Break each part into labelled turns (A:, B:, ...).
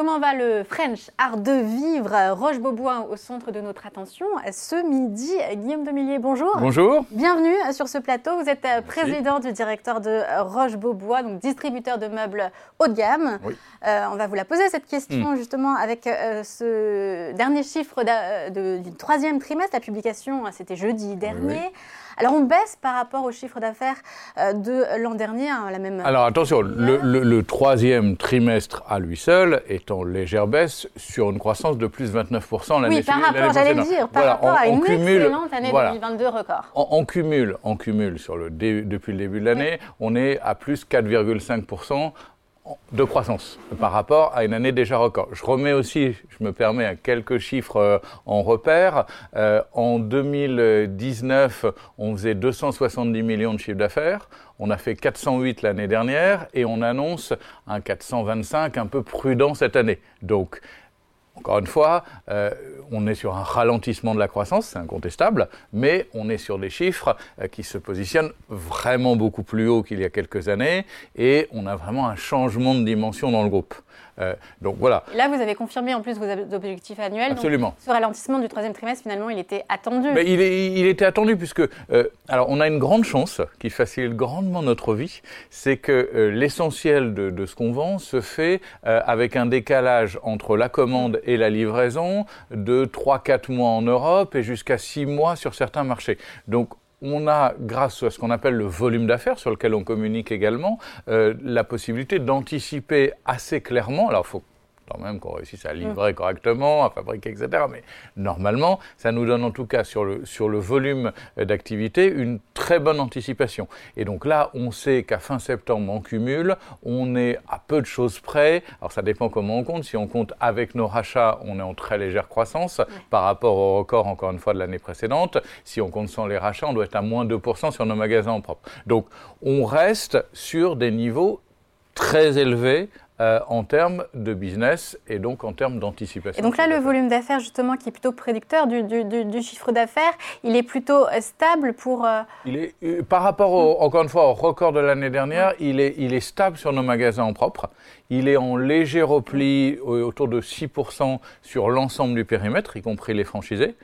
A: Comment va le French Art de Vivre Roche-Beaubois au centre de notre attention ce midi? Guillaume Demillier, bonjour.
B: Bonjour.
A: Bienvenue sur ce plateau. Vous êtes président du directeur de Roche-Beaubois, donc distributeur de meubles haut de gamme.
B: Oui.
A: Euh, on va vous la poser cette question justement avec euh, ce dernier chiffre du troisième trimestre. La publication, c'était jeudi dernier. Alors on baisse par rapport au chiffre d'affaires euh, de l'an dernier, hein, la même.
B: Alors attention, le, troisième trimestre à lui seul est en légère baisse sur une croissance de plus de 29% l'année
A: Oui, par rapport, j'allais dire, par rapport à une excellente année 2022 record.
B: On, cumule, on cumule sur le depuis le début de l'année, on est à plus 4,5% de croissance par rapport à une année déjà record. Je remets aussi, je me permets, à quelques chiffres euh, en repère. Euh, en 2019, on faisait 270 millions de chiffres d'affaires. On a fait 408 l'année dernière et on annonce un 425 un peu prudent cette année. Donc, encore une fois, euh, on est sur un ralentissement de la croissance, c'est incontestable, mais on est sur des chiffres euh, qui se positionnent vraiment beaucoup plus haut qu'il y a quelques années et on a vraiment un changement de dimension dans le groupe.
A: Euh, donc voilà. là, vous avez confirmé en plus vos objectifs annuels.
B: Absolument.
A: ce ralentissement du troisième trimestre, finalement, il était attendu.
B: Mais il, il était attendu puisque, euh, alors, on a une grande chance qui facilite grandement notre vie, c'est que euh, l'essentiel de, de, ce qu'on vend se fait avec un décalage entre la commande et la livraison de 3-4 mois en Europe et jusqu'à 6 mois sur certains marchés. Donc, on a, grâce à ce qu'on appelle le volume d'affaires, sur lequel on communique également, euh, la possibilité d'anticiper assez clairement. Alors, faut quand même qu'on réussisse à livrer correctement, à fabriquer, etc. Mais normalement, ça nous donne en tout cas sur le, sur le volume d'activité une très bonne anticipation. Et donc là, on sait qu'à fin septembre, on cumule, on est à peu de choses près. Alors ça dépend comment on compte. Si on compte avec nos rachats, on est en très légère croissance par rapport au record, encore une fois, de l'année précédente. Si on compte sans les rachats, on doit être à moins 2% sur nos magasins en propre. Donc on reste sur des niveaux très élevés euh, en termes de business et donc en termes d'anticipation.
A: Et donc là, le volume d'affaires, justement, qui est plutôt prédicteur du, du, chiffre d'affaires, il est plutôt euh, stable pour... Euh,
B: il est, par rapport, encore une fois, au record de l'année dernière, il, est, il est stable sur nos magasins en propre. Il est en léger repli autour de 6% sur l'ensemble du périmètre, y compris les franchisés.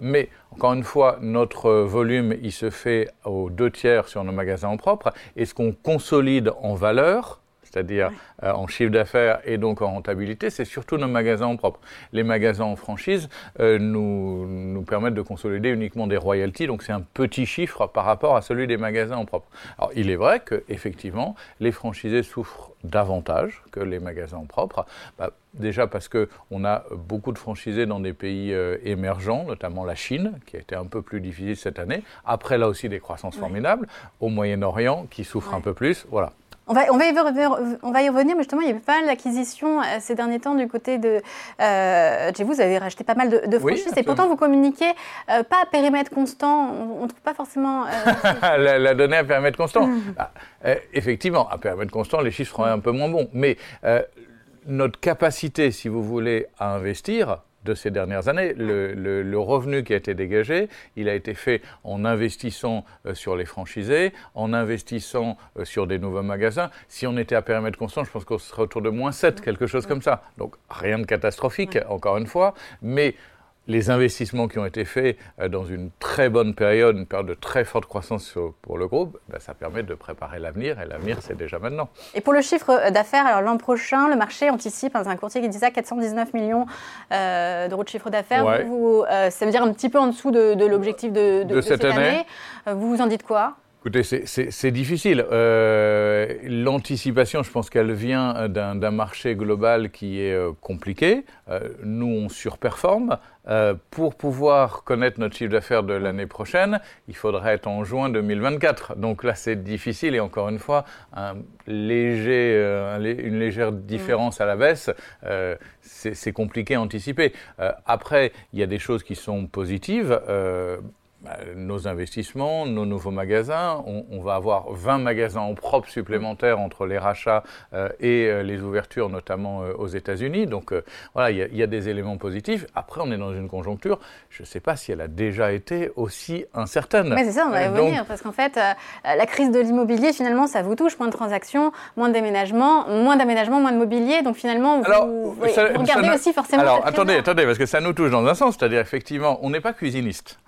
B: mais encore une fois, notre volume, il se fait aux deux tiers sur nos magasins en propre. Et ce qu'on consolide en valeur, c'est-à-dire euh, en chiffre d'affaires et donc en rentabilité, c'est surtout nos magasins en propre. Les magasins en franchise euh, nous, nous permettent de consolider uniquement des royalties, donc c'est un petit chiffre par rapport à celui des magasins en propre. Alors il est vrai qu'effectivement, les franchisés souffrent davantage que les magasins en propre. Bah, déjà parce qu'on a beaucoup de franchisés dans des pays euh, émergents, notamment la Chine, qui a été un peu plus difficile cette année. Après, là aussi, des croissances formidables. Au Moyen-Orient, qui souffre un peu plus. Voilà.
A: On va, on, va y revenir, on va y revenir, mais justement, il y avait pas mal d'acquisitions euh, ces derniers temps du côté de. Euh, chez vous, vous avez racheté pas mal de, de franchises et pourtant vous communiquez euh, pas à périmètre constant. On ne trouve pas forcément.
B: la, donnée à périmètre constant. Mmh. Ah, effectivement, à périmètre constant, les chiffres seront un peu moins bons. Mais notre capacité, si vous voulez, à investir, de ces dernières années. Le, revenu qui a été dégagé, il a été fait en investissant euh, sur les franchisés, en investissant euh, sur des nouveaux magasins. Si on était à périmètre constant, je pense qu'on serait autour de moins 7, quelque chose comme ça. Donc rien de catastrophique, encore une fois, mais les investissements qui ont été faits euh, dans une très bonne période, une période de très forte croissance pour le groupe, ben, ça permet de préparer l'avenir et l'avenir c'est déjà maintenant.
A: Et pour le chiffre d'affaires, alors l'an prochain, le marché anticipe, hein, c'est un courtier qui dit ça, 419 millions euh, d'euros de chiffre d'affaires. Euh, ça veut dire un petit peu en dessous de, l'objectif de, cette, année. Vous vous en dites quoi?
B: Écoutez, c'est difficile. L'anticipation, je pense qu'elle vient d'un marché global qui est compliqué. nous, on surperforme. Euh, pour pouvoir connaître notre chiffre d'affaires de l'année prochaine, il faudrait être en juin 2024. Donc là, c'est difficile et encore une fois, un léger, euh, une légère différence à la baisse, euh, c'est compliqué à anticiper. après, il y a des choses qui sont positives nos investissements, nos nouveaux magasins. On, va avoir 20 magasins en propre supplémentaires entre les rachats euh, et euh, les ouvertures, notamment euh, aux États-Unis. Donc voilà, il y, a des éléments positifs. Après, on est dans une conjoncture, je ne sais pas si elle a déjà été aussi incertaine.
A: Mais c'est ça, on va y revenir, parce qu'en fait, la crise de l'immobilier, finalement, ça vous touche. Moins de transactions, moins de déménagements, moins d'aménagements, moins de mobilier. Donc finalement, vous, regardez aussi forcément.
B: Alors attendez, attendez, parce que ça nous touche dans un sens, c'est-à-dire effectivement, on n'est pas cuisiniste.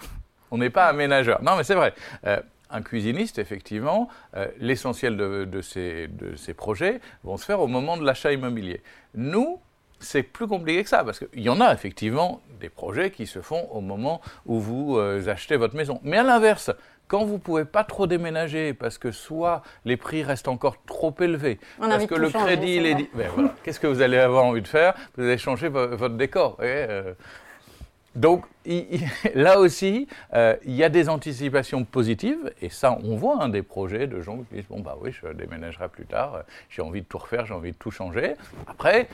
B: On n'est pas aménageur. Non, mais c'est vrai. Euh, un cuisiniste, effectivement, euh, l'essentiel de, ces, projets vont se faire au moment de l'achat immobilier. Nous, c'est plus compliqué que ça, parce qu'il y en a effectivement des projets qui se font au moment où vous euh, achetez votre maison. Mais à l'inverse, quand vous ne pouvez pas trop déménager, parce que soit les prix restent encore trop élevés, parce que le crédit, il est dit, ben qu'est-ce que vous allez avoir envie de faire? Vous allez changer votre décor. donc, là aussi, euh, il y a des anticipations positives, et ça, on voit un des projets de gens qui disent Bon, bah oui, je déménagerai plus tard, j'ai envie de tout refaire, j'ai envie de tout changer. Après,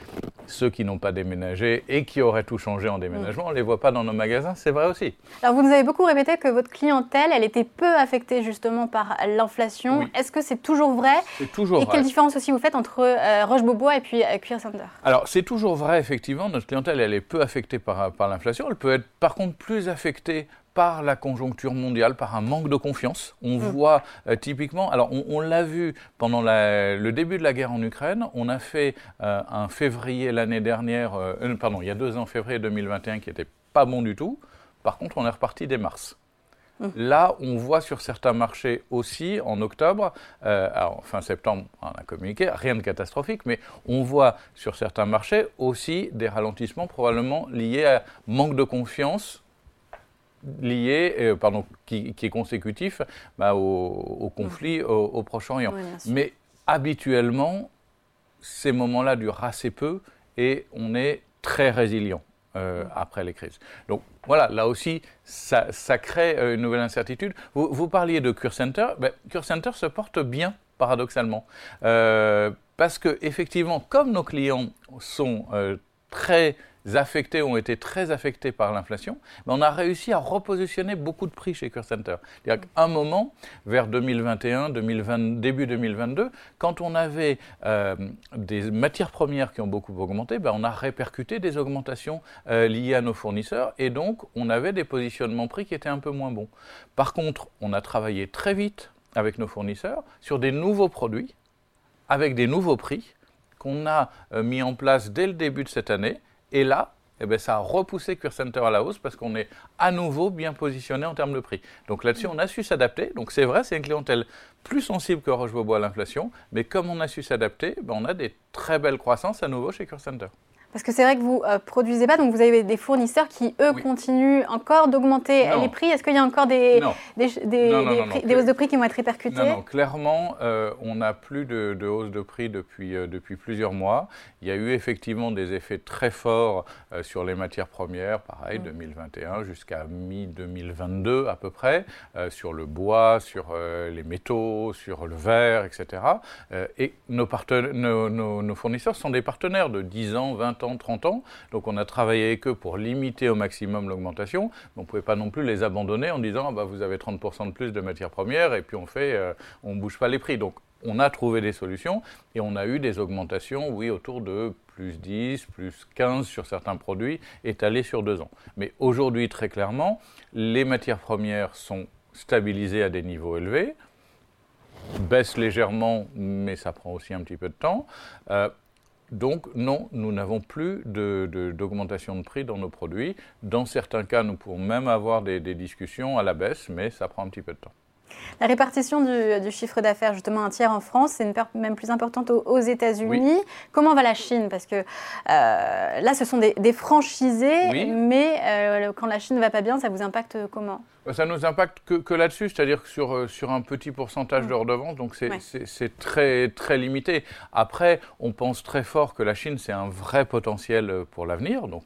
B: ceux qui n'ont pas déménagé et qui auraient tout changé en déménagement, on ne les voit pas dans nos magasins, c'est vrai aussi.
A: Alors, vous nous avez beaucoup répété que votre clientèle, elle était peu affectée justement par l'inflation. Est-ce que c'est toujours vrai?
B: C'est toujours
A: et
B: vrai.
A: quelle différence aussi vous faites entre euh, Roche-Beaubois et puis euh, Cuir Center
B: Alors, c'est toujours vrai, effectivement, notre clientèle, elle est peu affectée par, par l'inflation. Elle peut être, par contre, plus affecté par la conjoncture mondiale, par un manque de confiance. On mm. voit euh, typiquement, alors on, l'a vu pendant le début de la guerre en Ukraine, on a fait euh, un février l'année dernière, euh, pardon, il y a deux ans, février 2021, qui n'était pas bon du tout. Par contre, on est reparti dès mars. Mm. Là, on voit sur certains marchés aussi, en octobre, alors fin septembre, on a communiqué, rien de catastrophique, mais on voit sur certains marchés aussi des ralentissements probablement liés à manque de confiance lié, euh, pardon, qui, est consécutif bah, au, conflit au, Proche-Orient. Mais habituellement, ces moments-là durent assez peu et on est très résilient. Euh, après les crises. Donc voilà, là aussi, ça, crée euh, une nouvelle incertitude. Vous, parliez de Cure Center. Ben, Cure Center se porte bien, paradoxalement. parce que, effectivement, comme nos clients sont très affectés ont été très affectés par l'inflation, mais on a réussi à repositionner beaucoup de prix chez Cure Center. C'est-à-dire qu'à un moment, vers 2021, 2020, début 2022, quand on avait euh, des matières premières qui ont beaucoup augmenté, ben on a répercuté des augmentations euh, liées à nos fournisseurs et donc on avait des positionnements prix qui étaient un peu moins bons. Par contre, on a travaillé très vite avec nos fournisseurs sur des nouveaux produits avec des nouveaux prix qu'on a euh, mis en place dès le début de cette année et là, eh bien, ça a repoussé Cure Center à la hausse parce qu'on est à nouveau bien positionné en termes de prix. Donc là-dessus, on a su s'adapter. Donc c'est vrai, c'est une clientèle plus sensible que Roche-Beaubois à l'inflation, mais comme on a su s'adapter, ben, on a des très belles croissances à nouveau chez Cure Center.
A: Parce que c'est vrai que vous ne euh, produisez pas, donc vous avez des fournisseurs qui, eux, continuent encore d'augmenter les prix. Est-ce qu'il y a encore des, des, des, hausses de prix qui vont être répercutées
B: Non, non, clairement, euh, on n'a plus de, de, hausse de prix depuis, euh, depuis plusieurs mois. Il y a eu effectivement des effets très forts sur les matières premières, pareil, 2021 jusqu'à mi-2022 à peu près, sur le bois, sur les métaux, sur le verre, etc. et nos, nos, nos fournisseurs sont des partenaires de 10 ans, 20 ans, 30 ans. Donc on a travaillé avec eux pour limiter au maximum l'augmentation. On ne pouvait pas non plus les abandonner en disant ah bah, vous avez 30% de plus de matières premières et puis on fait, euh, on ne bouge pas les prix. Donc on a trouvé des solutions et on a eu des augmentations, oui, autour de plus 10, plus 15 sur certains produits étalés sur deux ans. Mais aujourd'hui, très clairement, les matières premières sont stabilisées à des niveaux élevés, baissent légèrement, mais ça prend aussi un petit peu de temps. Euh, donc non, nous n'avons plus d'augmentation de, prix dans nos produits. Dans certains cas, nous pouvons même avoir des, discussions à la baisse, mais ça prend un petit peu de temps.
A: La répartition du, chiffre d'affaires, justement un tiers en France, c'est même plus importante aux, États-Unis. Comment va la Chine? Parce que euh, là, ce sont des, franchisés, mais euh, quand la Chine ne va pas bien, ça vous impacte comment?
B: Ça nous impacte que, là-dessus, c'est-à-dire sur, euh, sur un petit pourcentage de redevances, donc c'est très, très limité. Après, on pense très fort que la Chine, c'est un vrai potentiel pour l'avenir, donc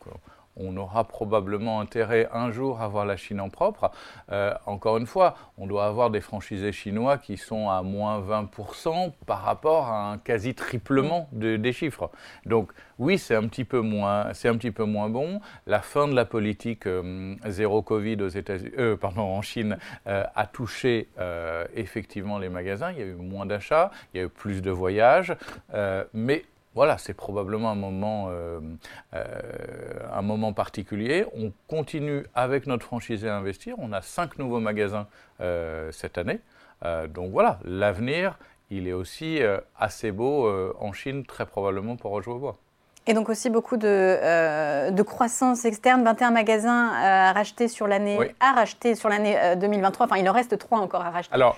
B: on aura probablement intérêt un jour à avoir la Chine en propre. Euh, encore une fois, on doit avoir des franchisés chinois qui sont à moins 20% par rapport à un quasi triplement des chiffres. Donc oui, c'est un petit peu moins, un petit peu moins bon. La fin de la politique euh, zéro Covid aux États-Unis, euh, pardon, en Chine a touché effectivement les magasins. Il y a eu moins d'achats, il y a eu plus de voyages, mais voilà, c'est probablement un moment, euh, euh, un moment particulier. On continue avec notre franchisé à investir. On a cinq nouveaux magasins euh, cette année. donc voilà, l'avenir, il est aussi assez beau en Chine, très probablement pour Bois.
A: Et donc aussi beaucoup de, de, croissance externe, 21 magasins à racheter sur l'année, à racheter sur l'année 2023. Enfin, il en reste trois encore à racheter.
B: Alors,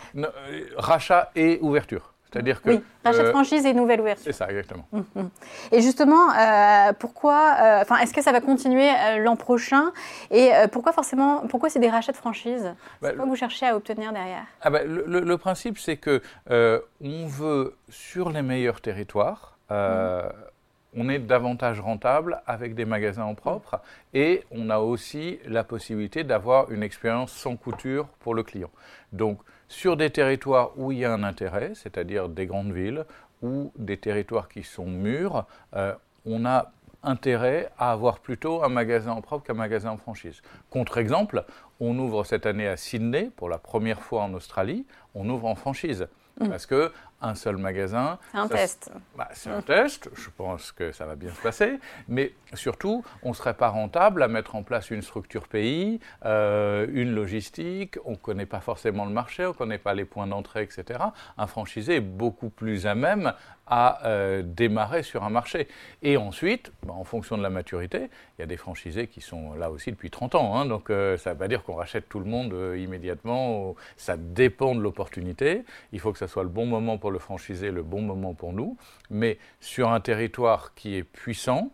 B: rachat et ouverture. C'est-à-dire que.
A: Oui, rachat de euh, franchise et nouvelle ouverture.
B: C'est ça, exactement.
A: Hum, hum. Et justement, euh, pourquoi. Euh, enfin, est-ce que ça va continuer l'an prochain Et pourquoi forcément. Pourquoi c'est des rachats de franchise C'est bah, quoi que vous cherchez à obtenir derrière?
B: Ah bah, le, principe, c'est que on veut, sur les meilleurs territoires, hum. on est davantage rentable avec des magasins en propre et on a aussi la possibilité d'avoir une expérience sans couture pour le client. Donc, sur des territoires où il y a un intérêt, c'est-à-dire des grandes villes ou des territoires qui sont mûrs, euh, on a intérêt à avoir plutôt un magasin en propre qu'un magasin en franchise. Contre-exemple, on ouvre cette année à Sydney, pour la première fois en Australie, on ouvre en franchise. Mm. Parce que un seul magasin.
A: C'est un test.
B: Bah, c'est un test, je pense que ça va bien se passer, mais surtout, on ne serait pas rentable à mettre en place une structure pays, euh, une logistique, on ne connaît pas forcément le marché, on ne connaît pas les points d'entrée, etc. Un franchisé est beaucoup plus à même à euh, démarrer sur un marché. Et ensuite, bah, en fonction de la maturité, il y a des franchisés qui sont là aussi depuis 30 ans, hein, donc euh, ça ne veut pas dire qu'on rachète tout le monde immédiatement, ça dépend de l'opportunité, il faut que ce soit le bon moment pour le franchisé, le bon moment pour nous, mais sur un territoire qui est puissant,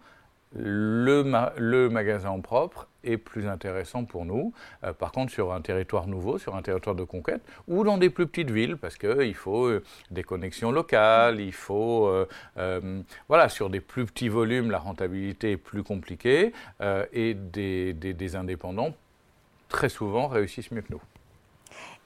B: le, magasin propre est plus intéressant pour nous. Euh, par contre, sur un territoire nouveau, sur un territoire de conquête, ou dans des plus petites villes, parce qu'il faut euh, des connexions locales, il faut... Euh, voilà, sur des plus petits volumes, la rentabilité est plus compliquée, et des indépendants, très souvent, réussissent mieux que nous.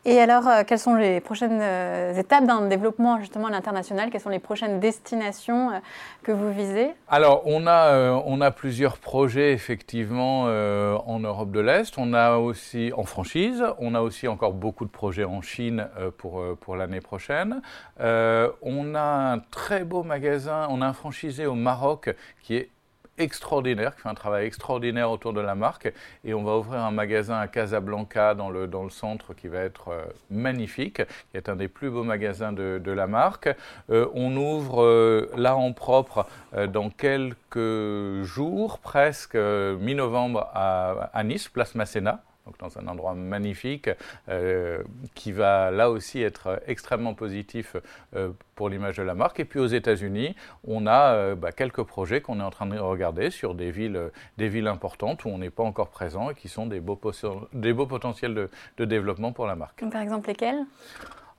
A: Et alors, euh, quelles sont les prochaines euh, étapes d'un développement justement à l'international? Quelles sont les prochaines destinations euh, que vous visez?
B: Alors, on a, on a plusieurs projets effectivement en Europe de l'Est. On a aussi en franchise. On a aussi encore beaucoup de projets en Chine pour, pour l'année prochaine. on a un très beau magasin. On a un franchisé au Maroc qui est extraordinaire, qui fait un travail extraordinaire autour de la marque. Et on va ouvrir un magasin à Casablanca, dans le, dans le centre, qui va être euh, magnifique, qui est un des plus beaux magasins de, de la marque. Euh, on ouvre euh, là en propre dans quelques jours, presque mi-novembre, à, à Nice, place Masséna donc dans un endroit magnifique, euh, qui va là aussi être extrêmement positif euh, pour l'image de la marque. Et puis aux États-Unis, on a euh, bah, quelques projets qu'on est en train de regarder sur des villes, des villes importantes où on n'est pas encore présent et qui sont des beaux, potentiels de, de développement pour la marque.
A: Par exemple, lesquels?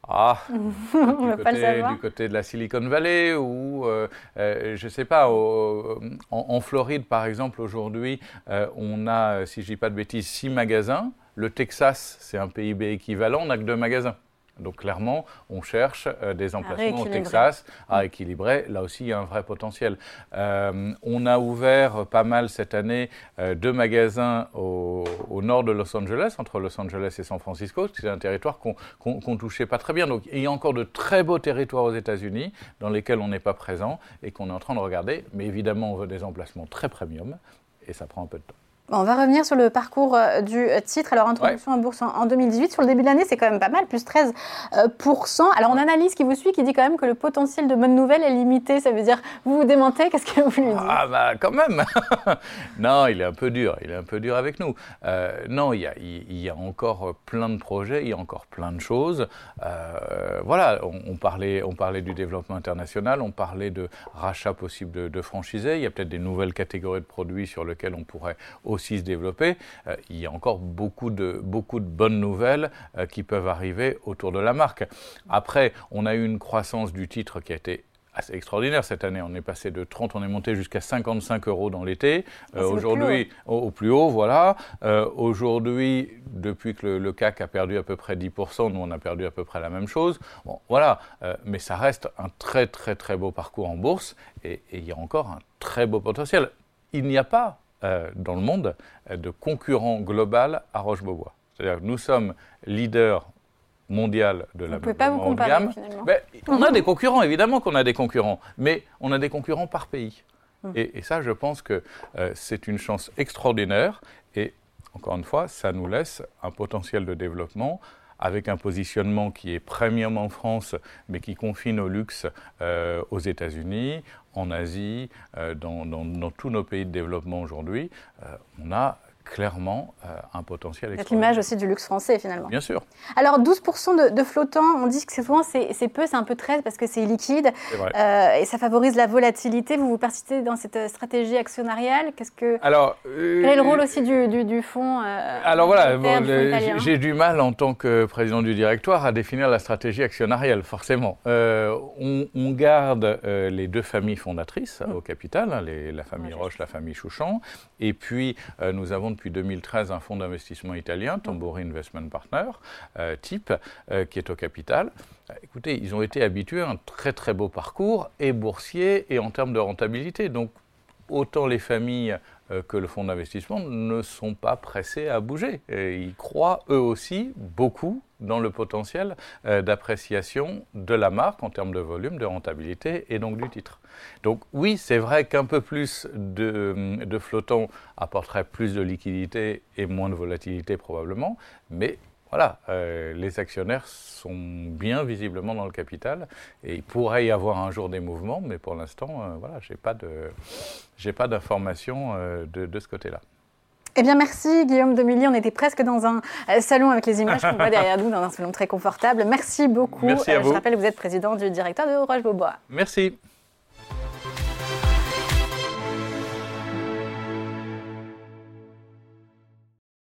B: Ah, du, côté, du, côté, de la Silicon Valley ou, euh, euh, je ne sais pas, en, Floride par exemple, aujourd'hui, euh, on a, si je ne dis pas de bêtises, six magasins. Le Texas, c'est un PIB équivalent, on n'a que deux magasins. Donc clairement, on cherche euh, des emplacements au Texas à équilibrer. Là aussi, il y a un vrai potentiel. Euh, on a ouvert pas mal cette année euh, deux magasins au, nord de Los Angeles, entre Los Angeles et San Francisco. C'est un territoire qu'on ne touchait pas très bien. Donc il y a encore de très beaux territoires aux États-Unis dans lesquels on n'est pas présent et qu'on est en train de regarder. Mais évidemment, on veut des emplacements très premium et ça prend un peu de temps.
A: On va revenir sur le parcours euh, du euh, titre. Alors, introduction en bourse en 2018. Sur le début de l'année, c'est quand même pas mal, plus 13%. Euh, Alors, on analyse qui vous suit qui dit quand même que le potentiel de bonnes nouvelles est limité. Ça veut dire, vous vous démentez, qu'est-ce que vous lui dites?
B: Ah, bah, quand même Non, il est un peu dur. Il est un peu dur avec nous. non, il y, a, il y, a, encore plein de projets, il y a encore plein de choses. voilà, on, parlait, on parlait du développement international, on parlait de rachat possible de, de franchisés. Il y a peut-être des nouvelles catégories de produits sur lesquelles on pourrait aussi se développer, euh, il y a encore beaucoup de, beaucoup de bonnes nouvelles euh, qui peuvent arriver autour de la marque. Après, on a eu une croissance du titre qui a été assez extraordinaire cette année. On est passé de 30, on est monté jusqu'à 55 euros dans l'été.
A: Ah, Aujourd'hui,
B: au, plus haut, voilà. Aujourd'hui, depuis que le, CAC a perdu à peu près 10%, nous on a perdu à peu près la même chose. Bon, voilà. mais ça reste un très très très beau parcours en bourse et il y a encore un très beau potentiel. Il n'y a pas dans le monde de concurrent global à Roche-Beaubois. C'est-à-dire que nous sommes leaders mondial de la
A: Vous ne pouvez pas vous comparer finalement.
B: Ben, on a des concurrents, évidemment qu'on a des concurrents, mais on a des concurrents par pays. Hum. Et, ça, je pense que euh, c'est une chance extraordinaire. Et encore une fois, ça nous laisse un potentiel de développement avec un positionnement qui est premium en France, mais qui confine au luxe euh, aux États-Unis, en Asie, euh, dans, dans, tous nos pays de développement aujourd'hui. on a clairement euh, un potentiel
A: C'est l'image aussi du luxe français finalement.
B: Bien sûr.
A: Alors 12% de, flottants, on dit que souvent c'est peu, c'est un peu très parce que c'est liquide euh, et ça favorise la volatilité. Vous vous persistez dans cette stratégie actionnariale Qu'est-ce que
B: alors
A: euh, quel est le rôle aussi du, du, du fonds
B: Alors voilà, j'ai du mal en tant que président du directoire à définir la stratégie actionnariale forcément. On, on, garde les deux familles fondatrices au capital, hein, les, la famille Roche, la famille Chouchan, et puis nous avons depuis 2013 un fonds d'investissement italien, Tambori Investment Partner, euh, type, euh, qui est au capital. Euh, écoutez, ils ont été habitués à un très très beau parcours, et boursier, et en termes de rentabilité. Donc, autant les familles que le fonds d'investissement ne sont pas pressés à bouger. Et ils croient eux aussi beaucoup dans le potentiel euh, d'appréciation de la marque en termes de volume, de rentabilité et donc du titre. Donc oui, c'est vrai qu'un peu plus de, de flottants apporterait plus de liquidité et moins de volatilité probablement, mais voilà, euh, les actionnaires sont bien visiblement dans le capital et il pourrait y avoir un jour des mouvements, mais pour l'instant, euh, voilà, de, j'ai pas d'informations de, de ce côté-là.
A: Eh bien, merci Guillaume Demilly. On était presque dans un euh, salon avec les images qu'on voit derrière nous, dans un salon très confortable. Merci beaucoup.
B: Merci à
A: euh, Je rappelle que vous êtes président du directeur de Roche Beaubois.
B: Merci.